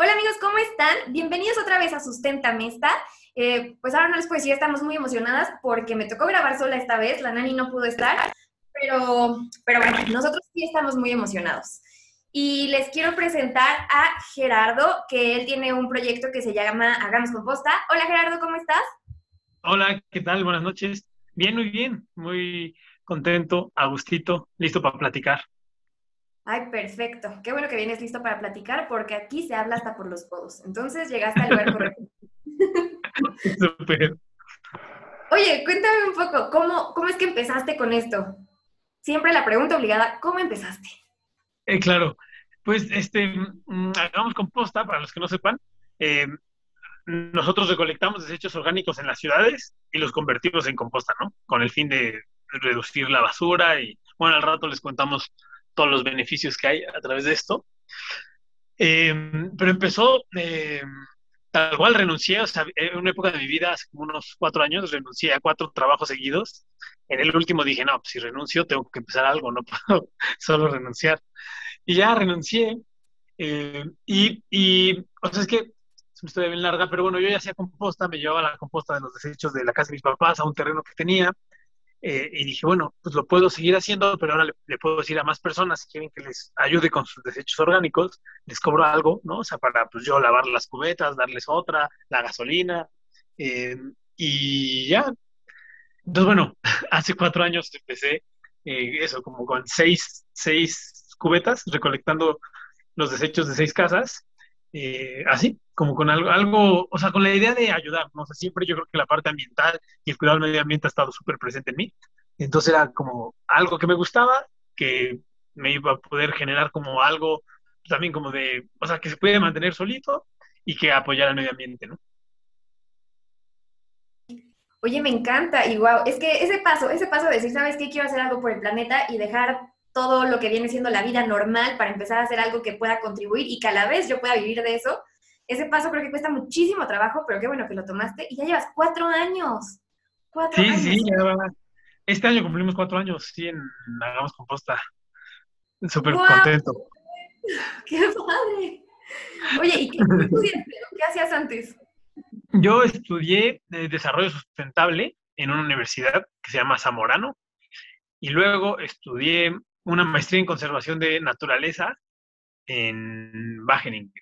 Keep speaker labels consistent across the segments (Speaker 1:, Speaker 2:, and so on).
Speaker 1: Hola amigos, ¿cómo están? Bienvenidos otra vez a Sustenta Mesta. Eh, pues ahora no les puedo decir, estamos muy emocionadas porque me tocó grabar sola esta vez, la Nani no pudo estar, pero, pero bueno, nosotros sí estamos muy emocionados. Y les quiero presentar a Gerardo, que él tiene un proyecto que se llama Hagamos Composta. Hola Gerardo, ¿cómo estás?
Speaker 2: Hola, ¿qué tal? Buenas noches. Bien, muy bien, muy contento, a gustito, listo para platicar.
Speaker 1: Ay, perfecto. Qué bueno que vienes listo para platicar porque aquí se habla hasta por los codos. Entonces llegaste al lugar correcto. Súper. Oye, cuéntame un poco, ¿cómo, ¿cómo es que empezaste con esto? Siempre la pregunta obligada, ¿cómo empezaste?
Speaker 2: Eh, claro, pues este, mm, hagamos composta, para los que no sepan. Eh, nosotros recolectamos desechos orgánicos en las ciudades y los convertimos en composta, ¿no? Con el fin de reducir la basura y, bueno, al rato les contamos todos los beneficios que hay a través de esto. Eh, pero empezó, eh, tal cual renuncié, o sea, en una época de mi vida, hace como unos cuatro años, renuncié a cuatro trabajos seguidos. En el último dije, no, pues si renuncio tengo que empezar algo, no puedo solo renunciar. Y ya renuncié. Eh, y, y, o sea, es que es una historia bien larga, pero bueno, yo ya hacía composta, me llevaba la composta de los desechos de la casa de mis papás a un terreno que tenía eh, y dije, bueno, pues lo puedo seguir haciendo, pero ahora le, puedo decir a más personas si quieren que les ayude con sus desechos orgánicos, les cobro algo, ¿no? O sea, para pues yo lavar las cubetas, darles otra, la gasolina, eh, y ya. Entonces, bueno, hace cuatro años empecé eh, eso, como con seis, seis cubetas, recolectando los desechos de seis casas, eh, así, como con algo, o sea, con la idea de ayudar, ¿no? O sea, siempre yo creo que la parte ambiental y el cuidado del medio ambiente ha estado súper presente en mí. Entonces era como algo que me gustaba, que me iba a poder generar como algo también como de, o sea, que se puede mantener solito y que apoyar al medio ambiente, ¿no?
Speaker 1: Oye, me encanta y wow, es que ese paso, ese paso de decir, ¿sabes qué? Quiero hacer algo por el planeta y dejar todo lo que viene siendo la vida normal para empezar a hacer algo que pueda contribuir y que a la vez yo pueda vivir de eso, ese paso creo que cuesta muchísimo trabajo, pero qué bueno que lo tomaste y ya llevas cuatro años.
Speaker 2: Cuatro sí, sí, Este año cumplimos cuatro años, sí, en Hagamos Composta. Súper contento.
Speaker 1: ¡Qué padre! Oye, ¿y qué? ¿Qué hacías antes?
Speaker 2: Yo estudié eh, desarrollo sustentable en una universidad que se llama Zamorano y luego estudié una maestría en conservación de naturaleza en Wageningen.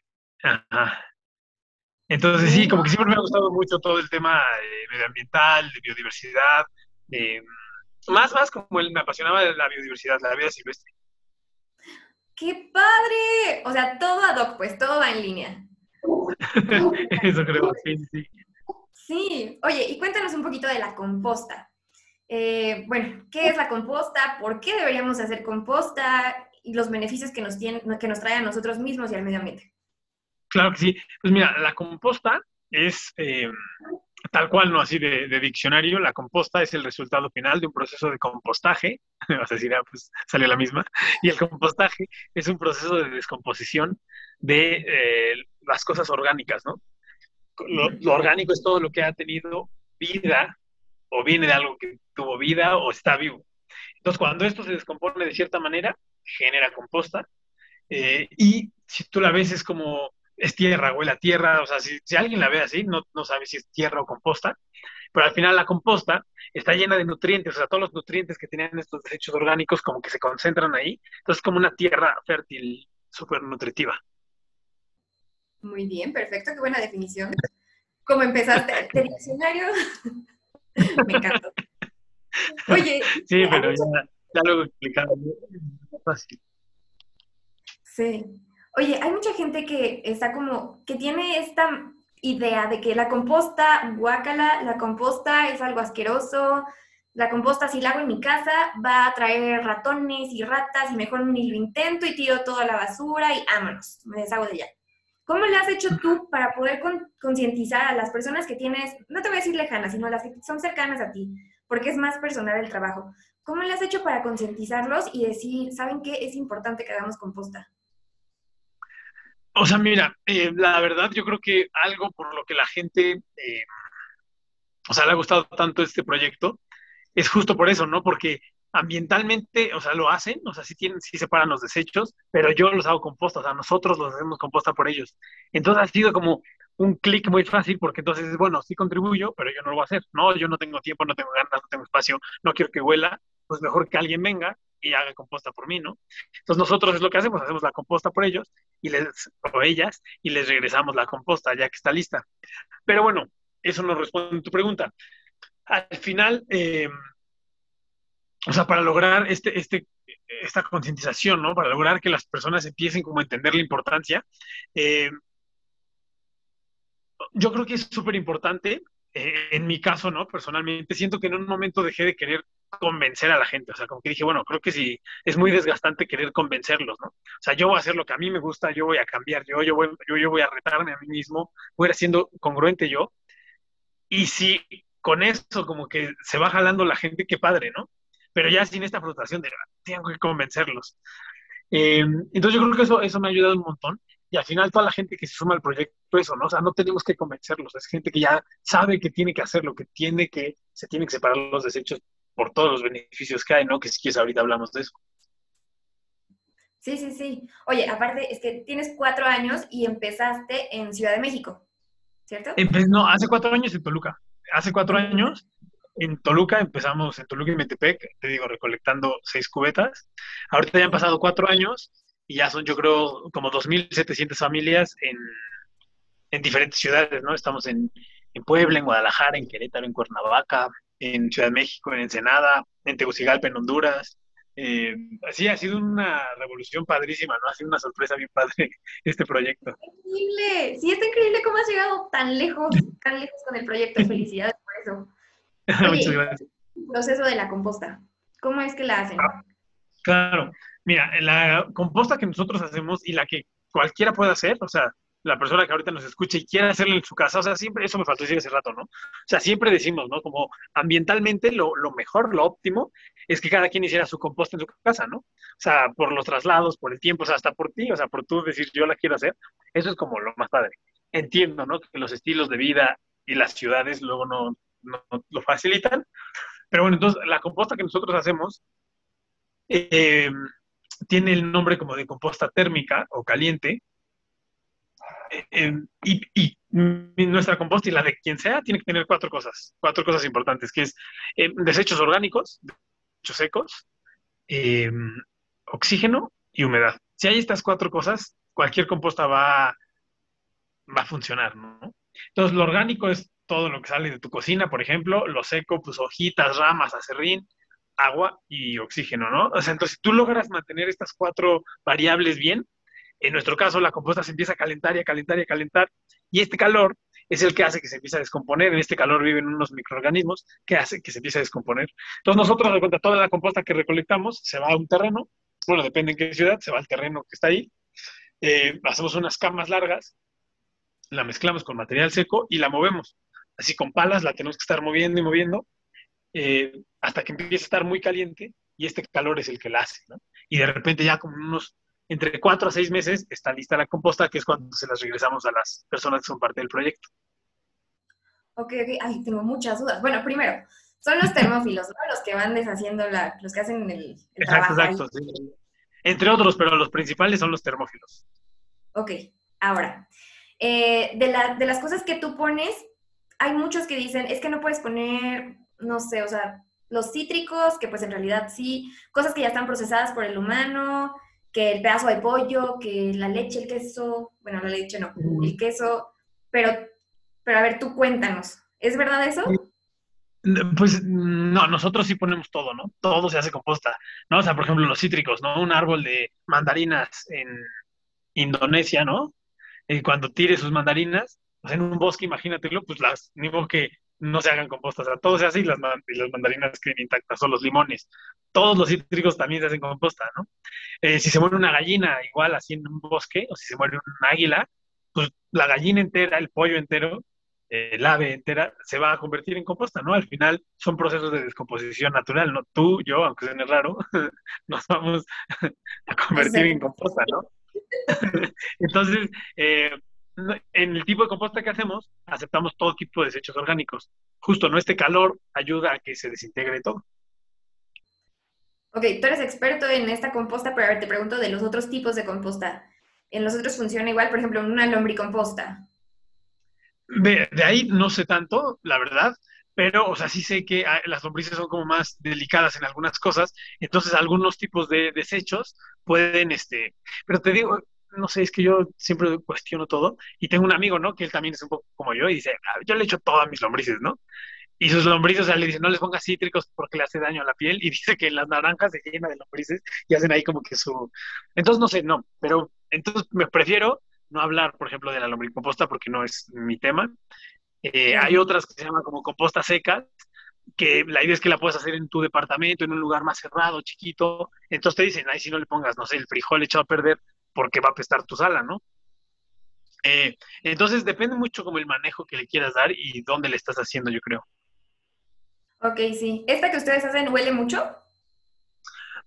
Speaker 2: Entonces sí, como que siempre me ha gustado mucho todo el tema eh, medioambiental, de biodiversidad, más, más como él me apasionaba la biodiversidad, la vida silvestre.
Speaker 1: ¡Qué padre! O sea, todo ad hoc, pues, todo va en línea.
Speaker 2: Eso creo, sí, sí.
Speaker 1: Sí, oye, y cuéntanos un poquito de la composta. Eh, bueno, ¿qué es la composta? ¿Por qué deberíamos hacer composta? Y los beneficios que nos, tiene, que nos trae a nosotros mismos y al medio ambiente.
Speaker 2: Claro que sí. Pues mira, la composta es eh, tal cual, no así de, diccionario, la composta es el resultado final de un proceso de compostaje, vas a decir, pues sale la misma, y el compostaje es un proceso de descomposición de eh, las cosas orgánicas, ¿no? lo, orgánico es todo lo que ha tenido vida o viene de algo que tuvo vida o está vivo. Entonces, cuando esto se descompone de cierta manera, genera composta. Eh, y si tú la ves, es como, es tierra, huele a tierra. O sea, si, alguien la ve así, no, no sabe si es tierra o composta. Pero al final la composta está llena de nutrientes, o sea, todos los nutrientes que tienen estos desechos orgánicos como que se concentran ahí. Entonces, es como una tierra fértil, súper nutritiva.
Speaker 1: Muy bien, perfecto, qué buena definición. ¿Cómo empezaste? ¿De diccionario? Me encantó. Oye.
Speaker 2: Sí, pero ya, ya lo he explicado. Fácil.
Speaker 1: Sí. Oye, hay mucha gente que está como, que tiene esta idea de que la composta, guácala, la composta es algo asqueroso, la composta si la hago en mi casa va a traer ratones y ratas y mejor ni lo intento y tiro toda la basura y vámonos, me deshago de ella. ¿Cómo le has hecho tú para poder concientizar a las personas que tienes, no te voy a decir lejanas, sino las que son cercanas a ti, porque es más personal el trabajo? ¿Cómo le has hecho para concientizarlos y decir, ¿saben qué? Es importante que hagamos composta.
Speaker 2: O sea, mira, eh, la verdad yo creo que algo por lo que la gente, eh, o sea, le ha gustado tanto este proyecto, es justo por eso, ¿no? Porque ambientalmente, o sea, lo hacen, o sea, sí, tienen, sí separan los desechos, pero yo los hago composta, o sea, nosotros los hacemos composta por ellos. Entonces ha sido como un clic muy fácil porque entonces, bueno, sí contribuyo, pero yo no lo voy a hacer. No, yo no tengo tiempo, no tengo ganas, no tengo espacio, no quiero que huela, pues mejor que alguien venga y haga composta por mí, ¿no? Entonces nosotros es lo que hacemos, hacemos la composta por ellos y les, o ellas y les regresamos la composta ya que está lista. Pero bueno, eso no responde a tu pregunta. Al final, eh, o sea, para lograr este, este, esta concientización, ¿no? Para lograr que las personas empiecen como a entender la importancia, eh, yo creo que es súper importante, eh, en mi caso, ¿no? Personalmente, siento que en un momento dejé de querer convencer a la gente, o sea, como que dije, bueno, creo que sí, es muy desgastante querer convencerlos, ¿no? O sea, yo voy a hacer lo que a mí me gusta, yo voy a cambiar, yo, yo, voy, yo, yo voy a retarme a mí mismo, voy a ir siendo congruente yo, y si con eso como que se va jalando la gente, qué padre, ¿no? Pero ya sin esta frustración de, tengo que convencerlos. Eh, entonces yo creo que eso, eso me ha ayudado un montón y al final toda la gente que se suma al proyecto, eso, ¿no? O sea, no tenemos que convencerlos, es gente que ya sabe que tiene que hacerlo, que tiene que, se tiene que separar los desechos por todos los beneficios que hay, ¿no? Que si quieres ahorita hablamos de eso.
Speaker 1: Sí, sí, sí. Oye, aparte es que tienes cuatro años y empezaste en Ciudad de México, ¿cierto?
Speaker 2: no, hace cuatro años en Toluca. Hace cuatro años en Toluca empezamos, en Toluca y Metepec, te digo, recolectando seis cubetas. Ahorita ya han pasado cuatro años y ya son, yo creo, como 2.700 familias en, en diferentes ciudades, ¿no? Estamos en, Puebla, en Guadalajara, en Querétaro, en Cuernavaca, en Ciudad de México, en Ensenada, en Tegucigalpa, en Honduras. Eh, ha sido una revolución padrísima, ¿no? Ha sido una sorpresa bien padre este proyecto.
Speaker 1: Increíble, sí, está increíble cómo has llegado tan lejos, tan lejos con el proyecto. Felicidades por eso. Muchas gracias. El proceso de la composta, ¿cómo es que la hacen? Ah,
Speaker 2: claro, Mira, la composta que nosotros hacemos y la que cualquiera puede hacer, o sea, la persona que ahorita nos escuche y quiera hacerla en su casa, o sea, siempre, eso me faltó decir hace rato, ¿no? O sea, siempre decimos, ¿no? Como ambientalmente lo, lo mejor, lo óptimo, es que cada quien hiciera su composta en su casa, ¿no? O sea, por los traslados, por el tiempo, o sea, hasta por ti, o sea, por tú decir yo la quiero hacer, eso es como lo más padre. Entiendo, ¿no? Que los estilos de vida y las ciudades luego no, no, lo facilitan, pero bueno, entonces la composta que nosotros hacemos, eh, tiene el nombre como de composta térmica o caliente. Eh, eh, y, nuestra composta y la de quien sea tiene que tener cuatro cosas, cuatro cosas importantes, que es desechos orgánicos, desechos secos, oxígeno y humedad. Si hay estas cuatro cosas, cualquier composta va, va a funcionar, ¿no? Entonces, lo orgánico es todo lo que sale de tu cocina, por ejemplo, lo seco, pues hojitas, ramas, acerrín, agua y oxígeno, ¿no? O sea, entonces, si tú logras mantener estas cuatro variables bien, en nuestro caso la composta se empieza a calentar y a calentar y a calentar, y este calor es el que hace que se empiece a descomponer. En este calor viven unos microorganismos que hace que se empiece a descomponer. Entonces nosotros, de cuenta, toda la composta que recolectamos se va a un terreno, bueno, depende en qué ciudad, se va al terreno que está ahí, eh, hacemos unas camas largas, la mezclamos con material seco y la movemos. Así con palas la tenemos que estar moviendo y moviendo eh, hasta que empiece a estar muy caliente y este calor es el que la hace, ¿no? Y de repente ya como unos entre cuatro a seis meses está lista la composta, que es cuando se las regresamos a las personas que son parte del proyecto.
Speaker 1: Ok, ok. Ay, tengo muchas dudas. Bueno, primero, son los termófilos, ¿no? Los que van deshaciendo la, los que hacen el,
Speaker 2: exacto, Exacto, sí. Entre otros, pero los principales son los termófilos.
Speaker 1: Ok, ahora, eh, de, la, de las cosas que tú pones, hay muchos que dicen, es que no puedes poner no sé, o sea, los cítricos, que pues en realidad sí, cosas que ya están procesadas por el humano, que el pedazo de pollo, que la leche, el queso, bueno, la leche no, el queso, pero, pero a ver, tú cuéntanos, ¿es verdad eso?
Speaker 2: Pues no, nosotros sí ponemos todo, ¿no? Todo se hace composta, ¿no? O sea, por ejemplo, los cítricos, ¿no? Un árbol de mandarinas en Indonesia, ¿no? Y cuando tire sus mandarinas, pues en un bosque, imagínatelo, pues las, ni que no se hagan compostas. O sea, todo se hace y las, mandarinas queden intactas, o los limones. Todos los cítricos también se hacen composta, ¿no? Eh, si se muere una gallina, igual así en un bosque, o si se muere un águila, pues la gallina entera, el pollo entero, eh, el ave entera, se va a convertir en composta, ¿no? Al final son procesos de descomposición natural, ¿no? Tú, yo, aunque suene raro, nos vamos a convertir en composta, ¿no? Entonces, eh, en el tipo de composta que hacemos, aceptamos todo tipo de desechos orgánicos. Justo, ¿no? Este calor ayuda a que se desintegre todo.
Speaker 1: Ok, tú eres experto en esta composta, pero a ver, te pregunto de los otros tipos de composta. ¿En los otros funciona igual, por ejemplo, en una lombricomposta?
Speaker 2: De, de ahí no sé tanto, la verdad, pero, o sea, sí sé que ah, las lombrices son como más delicadas en algunas cosas, entonces algunos tipos de desechos pueden, este, pero te digo, no sé, es que yo siempre cuestiono todo y tengo un amigo, ¿no? Que él también es un poco como yo y dice, ah, yo le echo todas mis lombrices, ¿no? Y sus lombrices, o sea, le dicen, no les pongas cítricos porque le hace daño a la piel y dice que las naranjas se llenan de lombrices y hacen ahí como que su... Entonces, no sé, no, pero entonces me prefiero no hablar, por ejemplo, de la lombricomposta porque no es mi tema. Eh, hay otras que se llaman como composta secas, que la idea es que la puedes hacer en tu departamento, en un lugar más cerrado, chiquito. Entonces te dicen, ahí si no le pongas, no sé, el frijol echado a perder porque va a apestar tu sala, ¿no? Eh, entonces depende mucho como el manejo que le quieras dar y dónde le estás haciendo, yo creo.
Speaker 1: Ok, sí. ¿Esta que ustedes hacen huele mucho?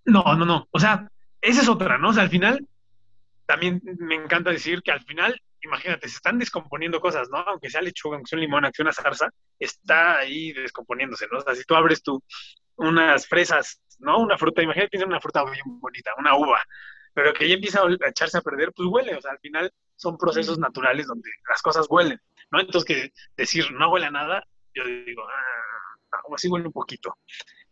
Speaker 2: No, no, no. O sea, esa es otra, ¿no? O sea, al final, también me encanta decir que al final imagínate, se están descomponiendo cosas, ¿no? Aunque sea lechuga, aunque sea un limón, aunque sea una zarza, está ahí descomponiéndose, ¿no? O sea, si tú abres tú unas fresas, ¿no? Una fruta, imagínate, piensa una fruta bien bonita, una uva, pero que ya empieza a echarse a perder, pues huele, o sea, al final son procesos naturales donde las cosas huelen, ¿no? Entonces, que decir no huele a nada, yo digo, ah, así huele un poquito,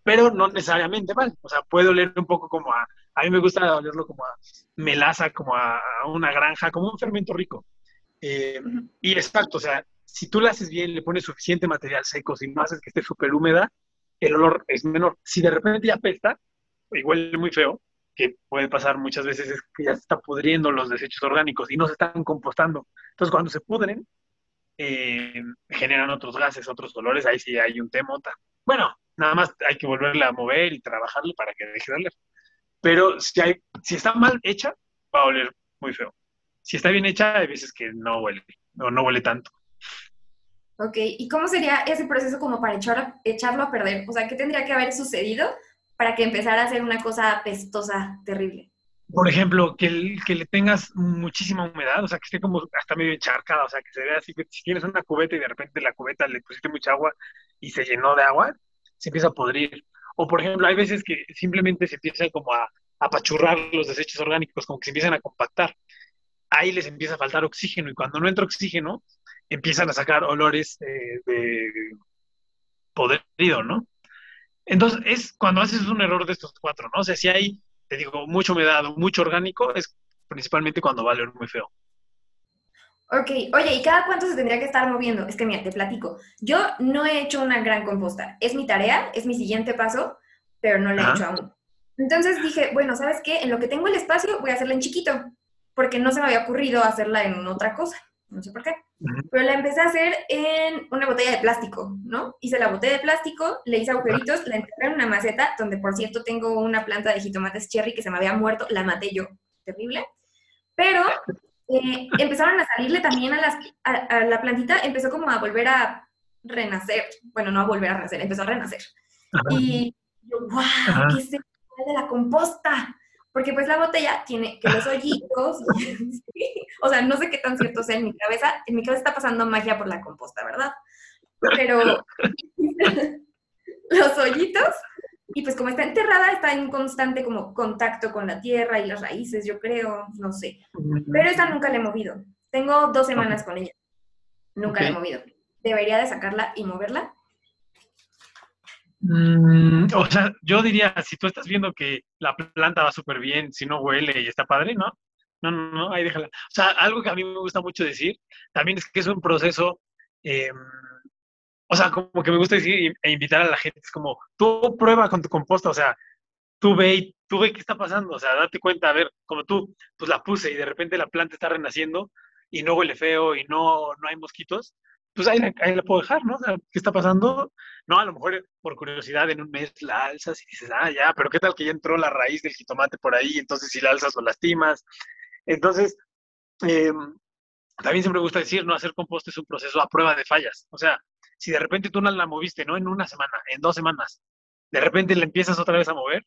Speaker 2: pero no necesariamente mal, o sea, puede oler un poco como a, a mí me gusta olerlo como a melaza, como a una granja, como un fermento rico. Eh, y exacto, o sea, si tú la haces bien, le pones suficiente material seco, si no haces que esté súper húmeda, el olor es menor. Si de repente ya apesta, y huele muy feo, que puede pasar muchas veces, es que ya se está pudriendo los desechos orgánicos y no se están compostando. Entonces, cuando se pudren, eh, generan otros gases, otros olores, ahí sí hay un temota. Bueno, nada más hay que volverla a mover y trabajarlo para que deje de oler. Pero si, hay, si está mal hecha, va a oler muy feo si está bien hecha, hay veces que no huele, o no huele tanto.
Speaker 1: Ok, ¿y cómo sería ese proceso como para echarlo a perder? O sea, ¿qué tendría que haber sucedido para que empezara a ser una cosa pestosa, terrible?
Speaker 2: Por ejemplo, que, le tengas muchísima humedad, o sea, que esté como hasta medio encharcada, o sea, que se vea así, que si tienes una cubeta y de repente la cubeta le pusiste mucha agua y se llenó de agua, se empieza a podrir. O, por ejemplo, hay veces que simplemente se empieza como a apachurrar los desechos orgánicos, como que se empiezan a compactar ahí les empieza a faltar oxígeno y cuando no entra oxígeno empiezan a sacar olores eh, de podrido, ¿no? Entonces, es cuando haces un error de estos cuatro, ¿no? O sea, si hay, te digo, mucho humedad o mucho orgánico, es principalmente cuando va a oler muy feo.
Speaker 1: Ok, oye, ¿y cada cuánto se tendría que estar moviendo? Es que mira, te platico. Yo no he hecho una gran composta. Es mi tarea, es mi siguiente paso, pero no la he hecho aún. Entonces dije, bueno, ¿sabes qué? En lo que tengo el espacio, voy a hacerla en chiquito porque no se me había ocurrido hacerla en otra cosa, no sé por qué. Pero la empecé a hacer en una botella de plástico, ¿no? Hice la botella de plástico, le hice agujeritos, la enterré en una maceta, donde por cierto tengo una planta de jitomates cherry que se me había muerto, la maté yo, terrible. Pero eh, empezaron a salirle también a, las, a, la plantita, empezó como a volver a renacer, bueno, no a volver a renacer, empezó a renacer. Y yo, ¡guau! ¿Qué se de la composta? Porque pues la botella tiene que los hoyitos, o sea, no sé qué tan cierto sea en mi cabeza, en mi cabeza está pasando magia por la composta, ¿verdad? Pero los hoyitos, y pues como está enterrada, está en constante como contacto con la tierra y las raíces, yo creo, no sé. Pero esta nunca la he movido. Tengo dos semanas con ella. Nunca la he movido. ¿Debería de sacarla y moverla?
Speaker 2: Mm, o sea, yo diría, si tú estás viendo que la planta va súper bien, si no huele y está padre, ¿no? No, no, no, ahí déjala. O sea, algo que a mí me gusta mucho decir, también es que es un proceso, em, o sea, como que me gusta decir e invitar a la gente, es como, tú prueba con tu composta, o sea, tú ve, tú ve qué está pasando, o sea, date cuenta, a ver, como tú, pues la puse y de repente la planta está renaciendo y no huele feo y no, no hay mosquitos, pues ahí, la puedo dejar, ¿no? ¿qué está pasando? No, a lo mejor por curiosidad en un mes la alzas y dices, ah, ya, pero ¿qué tal que ya entró la raíz del jitomate por ahí? Entonces si la alzas lo lastimas. Entonces, em, también siempre me gusta decir, no hacer compost es un proceso a prueba de fallas. O sea, si de repente tú no la moviste, no en una semana, en dos semanas, de repente la empiezas otra vez a mover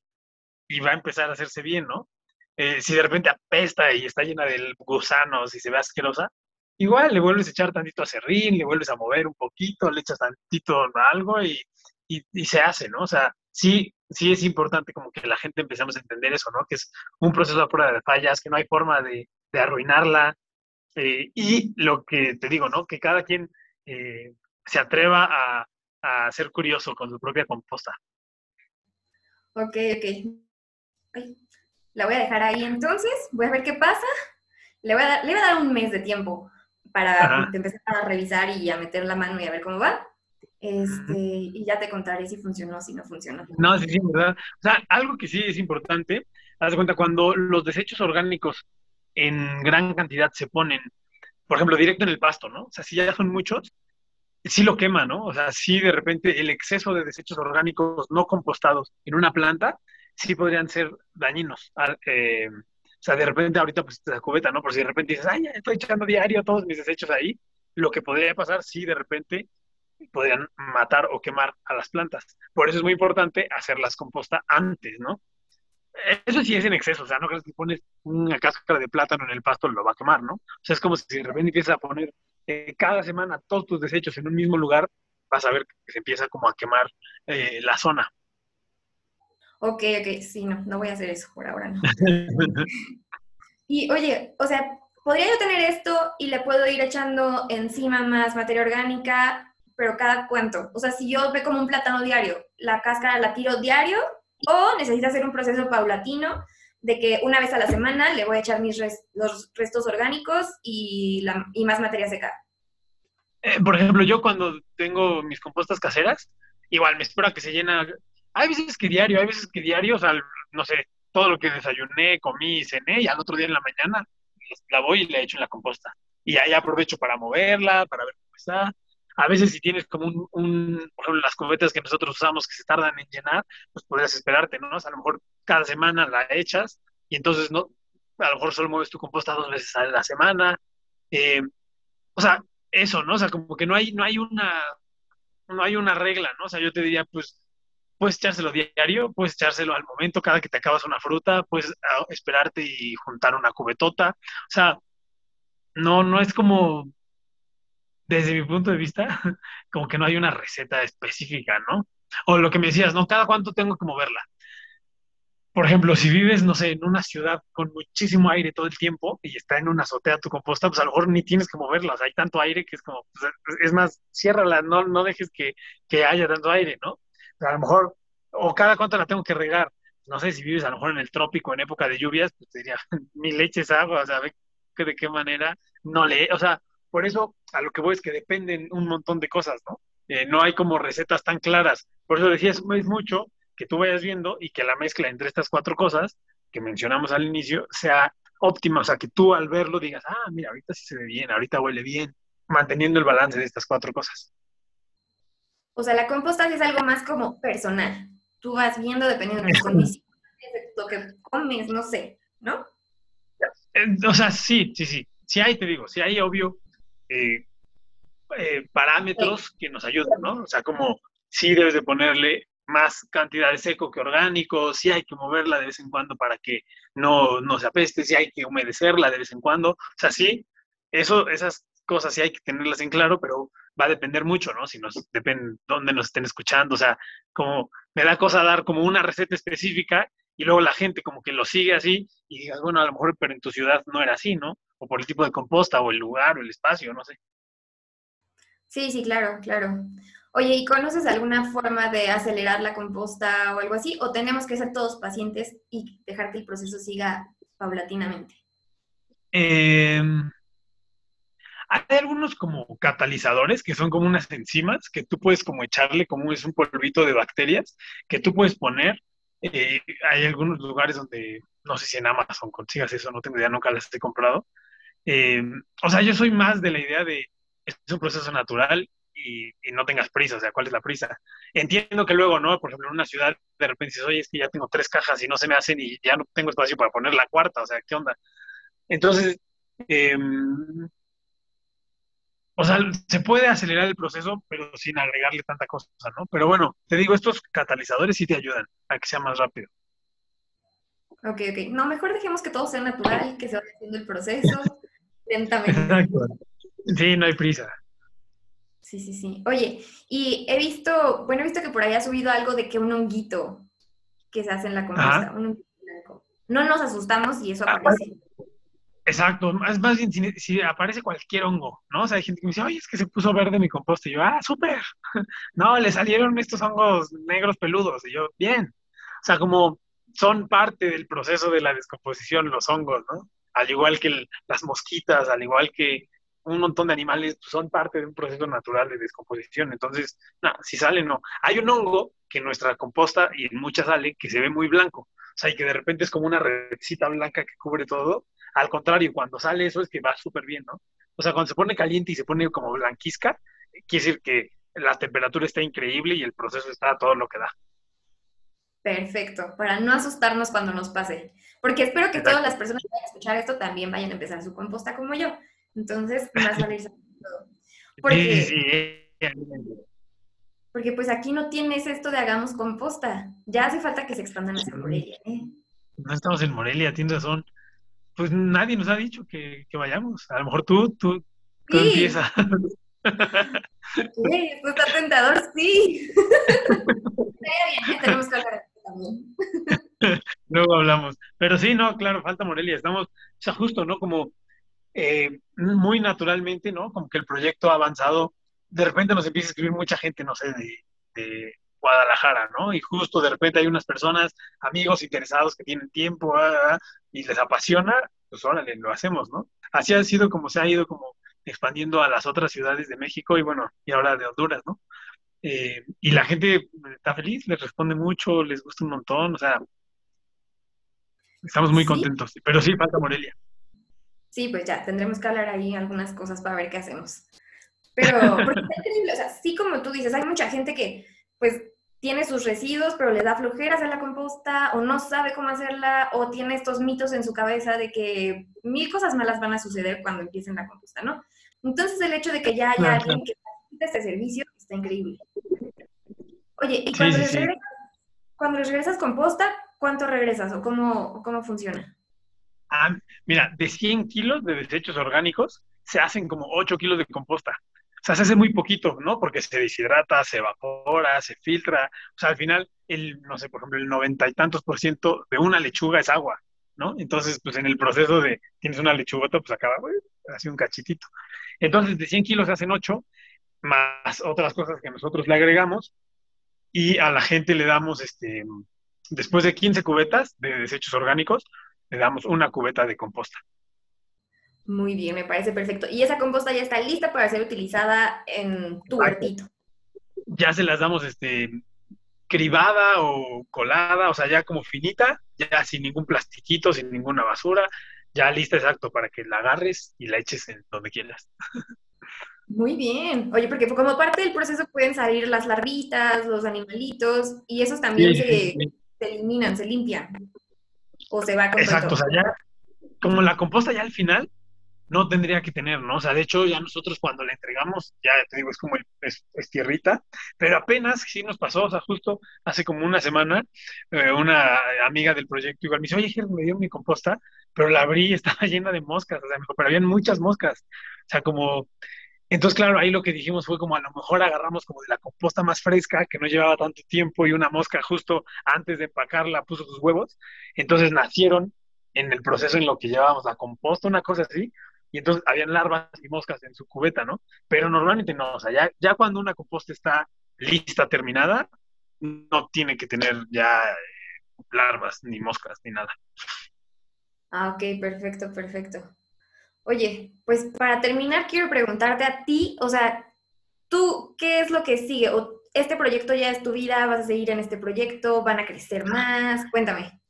Speaker 2: y va a empezar a hacerse bien, ¿no? Eh, si de repente apesta y está llena de gusanos y se ve asquerosa, igual le vuelves a echar tantito acerrín, le vuelves a mover un poquito, le echas tantito algo y, y, se hace, ¿no? O sea, sí, sí es importante como que la gente empecemos a entender eso, ¿no? Que es un proceso a prueba de fallas, que no hay forma de, arruinarla. Eh, y lo que te digo, ¿no? Que cada quien eh, se atreva a, a, ser curioso con su propia composta.
Speaker 1: Ok, ok. la voy a dejar ahí entonces, voy a ver qué pasa. Le voy a dar, le voy a dar un mes de tiempo para empezar a revisar y a meter la mano y a ver cómo va. Este, y ya te contaré si funcionó o si no funcionó.
Speaker 2: No, sí, sí, ¿verdad? O sea, algo que sí es importante, haz de cuenta, cuando los desechos orgánicos en gran cantidad se ponen, por ejemplo, directo en el pasto, ¿no? O sea, si ya son muchos, sí lo quema, ¿no? O sea, sí de repente el exceso de desechos orgánicos no compostados en una planta, sí podrían ser dañinos. Eh, o sea, de repente ahorita pues te cubeta, ¿no? Por si de repente dices, ay, ya estoy echando diario todos mis desechos ahí, lo que podría pasar, sí, de repente podrían matar o quemar a las plantas. Por eso es muy importante hacerlas composta antes, ¿no? Eso sí es en exceso, o sea, no crees que pones una cáscara de plátano en el pasto, lo va a quemar, ¿no? O sea, es como si de repente empiezas a poner eh, cada semana todos tus desechos en un mismo lugar, vas a ver que se empieza como a quemar eh, la zona.
Speaker 1: Ok, ok, sí, no, no voy a hacer eso por ahora, no. y oye, o sea, podría yo tener esto y le puedo ir echando encima más materia orgánica pero cada cuánto. O sea, si yo ve como un plátano diario, la cáscara la tiro diario o necesita hacer un proceso paulatino de que una vez a la semana le voy a echar mis los restos orgánicos y, la, y más materia seca.
Speaker 2: Eh, por ejemplo, yo cuando tengo mis compostas caseras, igual me espero a que se llena. Hay veces que diario, hay veces que diario, o sea, no sé, todo lo que desayuné, comí cené, y al otro día en la mañana la voy y la echo en la composta. Y ahí aprovecho para moverla, para ver cómo está. A veces si tienes como un, por ejemplo, las cubetas que nosotros usamos que se tardan en llenar, pues podrías esperarte, ¿no? O sea, a lo mejor cada semana la echas y entonces no, a lo mejor solo mueves tu composta dos veces a la semana. Eh, o sea, eso, ¿no? O sea, como que no hay, no hay una, no hay una regla, ¿no? O sea, yo te diría, pues, puedes echárselo diario, puedes echárselo al momento, cada que te acabas una fruta, puedes ah, esperarte y juntar una cubetota. O sea, no, no es como desde mi punto de vista, como que no hay una receta específica, ¿no? O lo que me decías, ¿no? Cada cuánto tengo que moverla. Por ejemplo, si vives, no sé, en una ciudad con muchísimo aire todo el tiempo y está en una azotea tu composta, pues a lo mejor ni tienes que moverla. O sea, hay tanto aire que es como, pues, es más, ciérrala, no, no dejes que, que haya tanto aire, ¿no? A lo mejor, o cada cuánto la tengo que regar. No sé, si vives a lo mejor en el trópico, en época de lluvias, pues te diría, ni leches agua, o sea, ve de qué manera no le, o sea, por eso a lo que voy es que dependen un montón de cosas, ¿no? Eh, no hay como recetas tan claras. Por eso decía, es mucho que tú vayas viendo y que la mezcla entre estas cuatro cosas que mencionamos al inicio sea óptima, o sea, que tú al verlo digas, ah, mira, ahorita sí se ve bien, ahorita huele bien, manteniendo el balance de estas cuatro cosas.
Speaker 1: O sea, la composta es algo más como personal. Tú vas viendo dependiendo de las condiciones, de lo que comes, no sé, ¿no?
Speaker 2: Eh, o sea, sí, sí, sí. Sí hay, te digo, sí hay, obvio, eh, eh, parámetros que nos ayudan, ¿no? O sea, como si debes de ponerle más cantidad de seco que orgánico, si hay que moverla de vez en cuando para que no, no se apeste, si hay que humedecerla de vez en cuando. O sea, sí, eso, esas cosas sí hay que tenerlas en claro, pero va a depender mucho, ¿no? Si nos depende dónde nos estén escuchando, o sea, como me da cosa dar como una receta específica y luego la gente como que lo sigue así y digas, bueno, a lo mejor pero en tu ciudad no era así, ¿no? O por el tipo de composta o el lugar o el espacio, no sé.
Speaker 1: Sí, sí, claro, claro. Oye, ¿y conoces alguna forma de acelerar la composta o algo así? ¿O tenemos que ser todos pacientes y dejar que el proceso siga paulatinamente?
Speaker 2: Em, hay algunos como catalizadores que son como unas enzimas que tú puedes como echarle como es un polvito de bacterias que tú puedes poner eh, hay algunos lugares donde, no sé si en Amazon consigas eso, no tengo idea, nunca las he comprado. Eh, o sea, yo soy más de la idea de, es un proceso natural y, no tengas prisa, o sea, ¿cuál es la prisa? Entiendo que luego, ¿no? Por ejemplo, en una ciudad de repente dices, oye, es que ya tengo tres cajas y no se me hacen y ya no tengo espacio para poner la cuarta, o sea, ¿qué onda? Entonces, eh, o sea, se puede acelerar el proceso, pero sin agregarle tanta cosa, ¿no? Pero bueno, te digo, estos catalizadores sí te ayudan a que sea más rápido.
Speaker 1: Ok, ok. No, mejor dejemos que todo sea natural, que se vaya haciendo el proceso lentamente. Exacto.
Speaker 2: Sí, no hay prisa.
Speaker 1: Sí, sí, sí. Oye, y he visto, bueno, he visto que por ahí ha subido algo de que un honguito. que se hace en la composta. No nos asustamos y eso ah, aparece.
Speaker 2: Exacto, es más bien si, aparece cualquier hongo, ¿no? O sea, hay gente que me dice, oye, es que se puso verde mi composta. Y yo, ah, súper. No, le salieron estos hongos negros peludos. Y yo, bien. O sea, como son parte del proceso de la descomposición los hongos, ¿no? Al igual que las mosquitas, al igual que un montón de animales, pues, son parte de un proceso natural de descomposición. Entonces, no, si sale, no. Hay un hongo que en nuestra composta y en muchas sale que se ve muy blanco. O sea, y que de repente es como una redcita blanca que cubre todo al contrario, cuando sale eso es que va súper bien, ¿no? O sea, cuando se pone caliente y se pone como blanquizca, quiere decir que la temperatura está increíble y el proceso está a todo lo que da.
Speaker 1: Perfecto, para no asustarnos cuando nos pase. Porque espero que todas las personas que vayan a escuchar esto también vayan a empezar su composta como yo. Entonces, más ir todo. Porque, sí, porque pues aquí no tienes esto de hagamos composta. Ya hace falta que se expandan hacia Morelia. ¿eh?
Speaker 2: No estamos en Morelia, tienes razón pues nadie nos ha dicho que, vayamos. A lo mejor tú, tú, tú sí. empiezas.
Speaker 1: Sí, esto está tentador, sí. bien, tenemos que hablar también.
Speaker 2: Luego hablamos. Pero sí, no, claro, falta Morelia. Estamos, o sea, justo, ¿no? Como eh, muy naturalmente, ¿no? Como que el proyecto ha avanzado. De repente nos empieza a escribir mucha gente, no sé, de Guadalajara, ¿no? Y justo de repente hay unas personas, amigos interesados que tienen tiempo ah, ah, y les apasiona, pues órale, lo hacemos, ¿no? Así ha sido como se ha ido como expandiendo a las otras ciudades de México y bueno, y ahora de Honduras, ¿no? Eh, y la gente está feliz, les responde mucho, les gusta un montón, o sea, estamos muy contentos, pero sí, falta Morelia.
Speaker 1: Sí, pues ya, tendremos que hablar ahí algunas cosas para ver qué hacemos. Pero, porque está increíble, o sea, sí como tú dices, hay mucha gente que pues tiene sus residuos, pero le da flojera hacer la composta, o no sabe cómo hacerla, o tiene estos mitos en su cabeza de que mil cosas malas van a suceder cuando empiecen la composta, ¿no? Entonces el hecho de que ya haya alguien que necesite este servicio está increíble. Oye, y cuando, les, Regresas, cuando regresas composta, ¿cuánto regresas o cómo, cómo funciona?
Speaker 2: Ah, mira, de 100 kilos de desechos orgánicos se hacen como 8 kilos de composta. O sea, se hace muy poquito, ¿no? Porque se deshidrata, se evapora, se filtra. O sea, al final, el, no sé, por ejemplo, el noventa y tantos por ciento de una lechuga es agua, ¿no? Entonces, pues en el proceso de tienes una lechugota, pues acaba, güey, así un cachitito. Entonces, de 100 kilos hacen 8, más otras cosas que nosotros le agregamos, y a la gente le damos, este, después de 15 cubetas de desechos orgánicos, le damos una cubeta de composta.
Speaker 1: Muy bien, me parece perfecto. Y esa composta ya está lista para ser utilizada en tu huertito.
Speaker 2: Ya se las damos este cribada o colada, o sea, ya como finita, ya sin ningún plastiquito, sin ninguna basura, ya lista exacto para que la agarres y la eches en donde quieras.
Speaker 1: Muy bien. Oye, porque como parte del proceso pueden salir las larvitas, los animalitos, y esos también se, eliminan, se limpian. O se va con
Speaker 2: Exacto, o sea, ya, como la composta ya al final, no tendría que tener, ¿no? O sea, de hecho, ya nosotros cuando le entregamos, ya te digo, es como es, tierrita, pero apenas sí nos pasó, o sea, justo hace como una semana, eh, una amiga del proyecto igual me dice, oye, me dio mi composta, pero la abrí y estaba llena de moscas, o sea, pero habían muchas moscas, o sea, como... Entonces, claro, ahí lo que dijimos fue como a lo mejor agarramos como de la composta más fresca, que no llevaba tanto tiempo, y una mosca justo antes de empacarla puso sus huevos. Entonces nacieron en el proceso en lo que llevábamos la composta, una cosa así y entonces habían larvas y moscas en su cubeta, ¿no? Pero normalmente no, o sea, ya, ya cuando una composta está lista, terminada, no tiene que tener ya eh, larvas, ni moscas, ni nada.
Speaker 1: Ah, ok, perfecto, perfecto. Oye, pues para terminar quiero preguntarte a ti, o sea, tú, ¿qué es lo que sigue? ¿O este proyecto ya es tu vida? ¿Vas a seguir en este proyecto? ¿Van a crecer más? Cuéntame.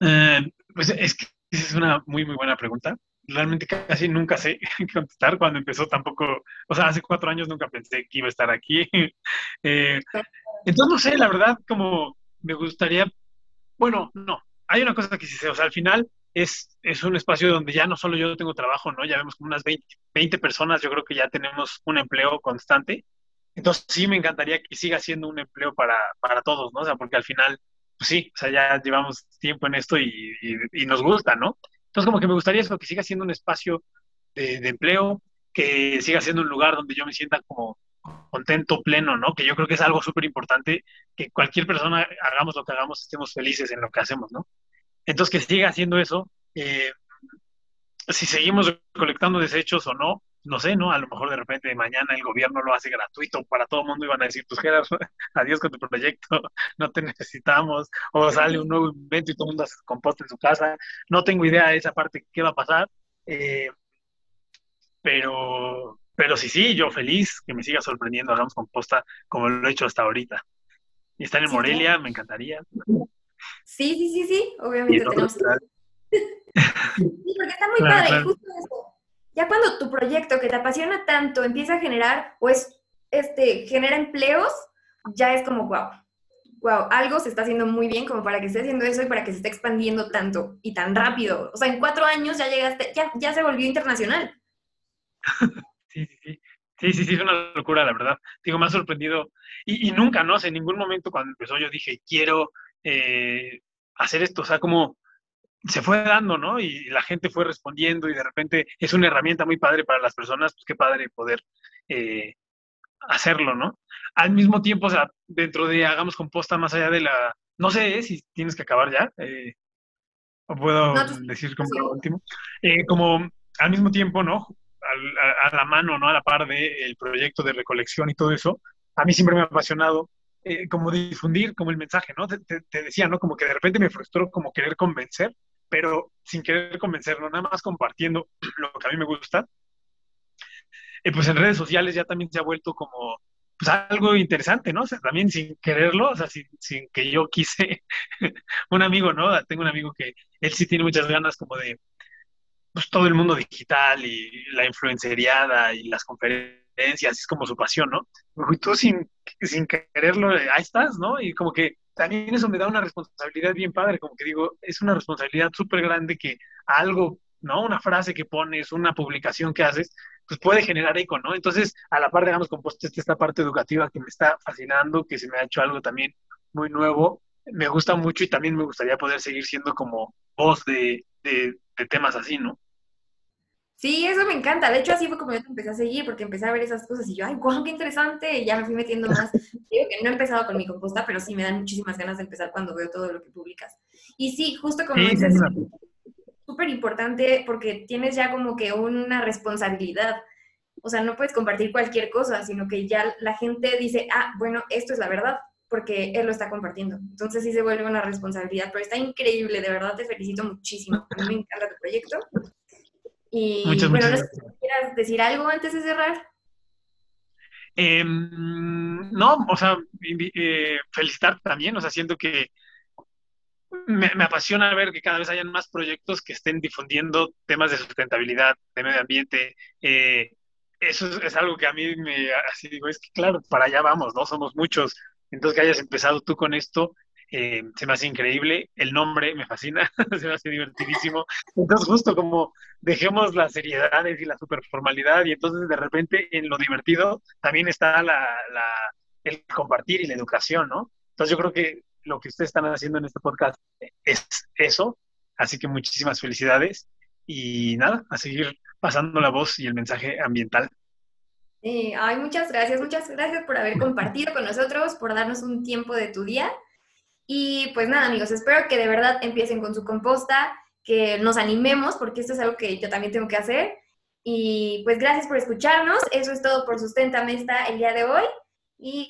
Speaker 2: Eh, pues es que es una muy, muy buena pregunta realmente casi nunca sé contestar. Cuando empezó tampoco, o sea, hace cuatro años nunca pensé que iba a estar aquí. Eh, entonces, no sé, la verdad, como me gustaría, bueno, no, hay una cosa que sí sé, o sea, al final es, es un espacio donde ya no solo yo tengo trabajo, ¿no? Ya vemos como unas 20, 20 personas, yo creo que ya tenemos un empleo constante. Entonces, sí me encantaría que siga siendo un empleo para, para todos, ¿no? O sea, porque al final, pues sí, o sea, ya llevamos tiempo en esto y, y nos gusta, ¿no? Entonces, como que me gustaría eso, que siga siendo un espacio de, empleo, que siga siendo un lugar donde yo me sienta como contento, pleno, ¿no? Que yo creo que es algo súper importante, que cualquier persona, hagamos lo que hagamos, estemos felices en lo que hacemos, ¿no? Entonces, que siga haciendo eso, eh, si seguimos recolectando desechos o no, no sé, ¿no? A lo mejor de repente mañana el gobierno lo hace gratuito para todo el mundo y van a decir, pues Gerard, adiós con tu proyecto, no te necesitamos, o sale un nuevo invento y todo el mundo hace composta en su casa. No tengo idea de esa parte qué va a pasar, eh, pero, pero sí, sí, yo feliz que me siga sorprendiendo Hagamos Composta como lo he hecho hasta ahorita. Y estar en Morelia, me encantaría.
Speaker 1: Sí, sí, sí, sí, obviamente tenemos que... sí, porque está muy padre, justo eso ya cuando tu proyecto que te apasiona tanto empieza a generar, pues, este, genera empleos, ya es como, wow, wow, algo se está haciendo muy bien como para que esté haciendo eso y para que se esté expandiendo tanto y tan rápido. O sea, en cuatro años ya llegaste, ya, ya se volvió internacional.
Speaker 2: Sí, sí, sí. Sí, sí, sí, es una locura, la verdad. Digo, me ha sorprendido. Y, nunca, ¿no? en ningún momento cuando empezó yo dije, quiero eh, hacer esto. O sea, como se fue dando, ¿no? Y la gente fue respondiendo y de repente es una herramienta muy padre para las personas, pues qué padre poder eh, hacerlo, ¿no? Al mismo tiempo, o sea, dentro de hagamos composta más allá de la, no sé si tienes que acabar ya, eh, o puedo decir como lo último, eh, como al mismo tiempo, ¿no? a, la mano, ¿no? A la par del proyecto de recolección y todo eso, a mí siempre me ha apasionado como difundir como el mensaje, ¿no? Te, te, decía, ¿no? Como que de repente me frustró como querer convencer pero sin querer convencerlo, nada más compartiendo lo que a mí me gusta. Eh, pues en redes sociales ya también se ha vuelto como pues algo interesante, ¿no? O sea, también sin quererlo, o sea, sin, sin que yo quise, un amigo, ¿no? Tengo un amigo que él sí tiene muchas ganas como de, pues todo el mundo digital y la influenceriada y las conferencias, es como su pasión, ¿no? Y tú sin, sin quererlo, ahí estás, ¿no? Y como que también eso me da una responsabilidad bien padre, como que digo, es una responsabilidad súper grande que algo, ¿no? Una frase que pones, una publicación que haces, pues puede generar eco, ¿no? Entonces, a la par, digamos, compuesto esta parte educativa que me está fascinando, que se me ha hecho algo también muy nuevo, me gusta mucho y también me gustaría poder seguir siendo como voz de, de, de temas así, ¿no?
Speaker 1: Sí, eso me encanta. De hecho, así fue como yo te empecé a seguir, porque empecé a ver esas cosas y yo, ay, guau, qué interesante. Y ya me fui metiendo más. Digo que no he empezado con mi composta, pero sí me dan muchísimas ganas de empezar cuando veo todo lo que publicas. Y sí, justo como dices, súper importante porque tienes ya como que una responsabilidad. O sea, no puedes compartir cualquier cosa, sino que ya la gente dice, ah, bueno, esto es la verdad, porque él lo está compartiendo. Entonces sí se vuelve una responsabilidad, pero está increíble, de verdad te felicito muchísimo. A mí me encanta tu proyecto y bueno, ¿quieras decir algo antes de cerrar?
Speaker 2: Em, no, o sea, eh, felicitar también, o sea, siento que me, apasiona ver que cada vez hayan más proyectos que estén difundiendo temas de sustentabilidad, de medio ambiente. Eh, eso es, algo que a mí me, así digo, es que claro, para allá vamos, ¿no? Somos muchos. Entonces, que hayas empezado tú con esto, eh, se me hace increíble, el nombre me fascina, se me hace divertidísimo. Entonces, justo como dejemos las seriedades y la superformalidad, y entonces de repente en lo divertido también está la, el compartir y la educación, ¿no? Entonces, yo creo que lo que ustedes están haciendo en este podcast es eso, así que muchísimas felicidades y nada, a seguir pasando la voz y el mensaje ambiental.
Speaker 1: ay, muchas gracias, muchas gracias por haber compartido con nosotros, por darnos un tiempo de tu día. Y pues nada, amigos, espero que de verdad empiecen con su composta, que nos animemos, porque esto es algo que yo también tengo que hacer. Y pues gracias por escucharnos. Eso es todo por Sustenta Mesta el día de hoy. Y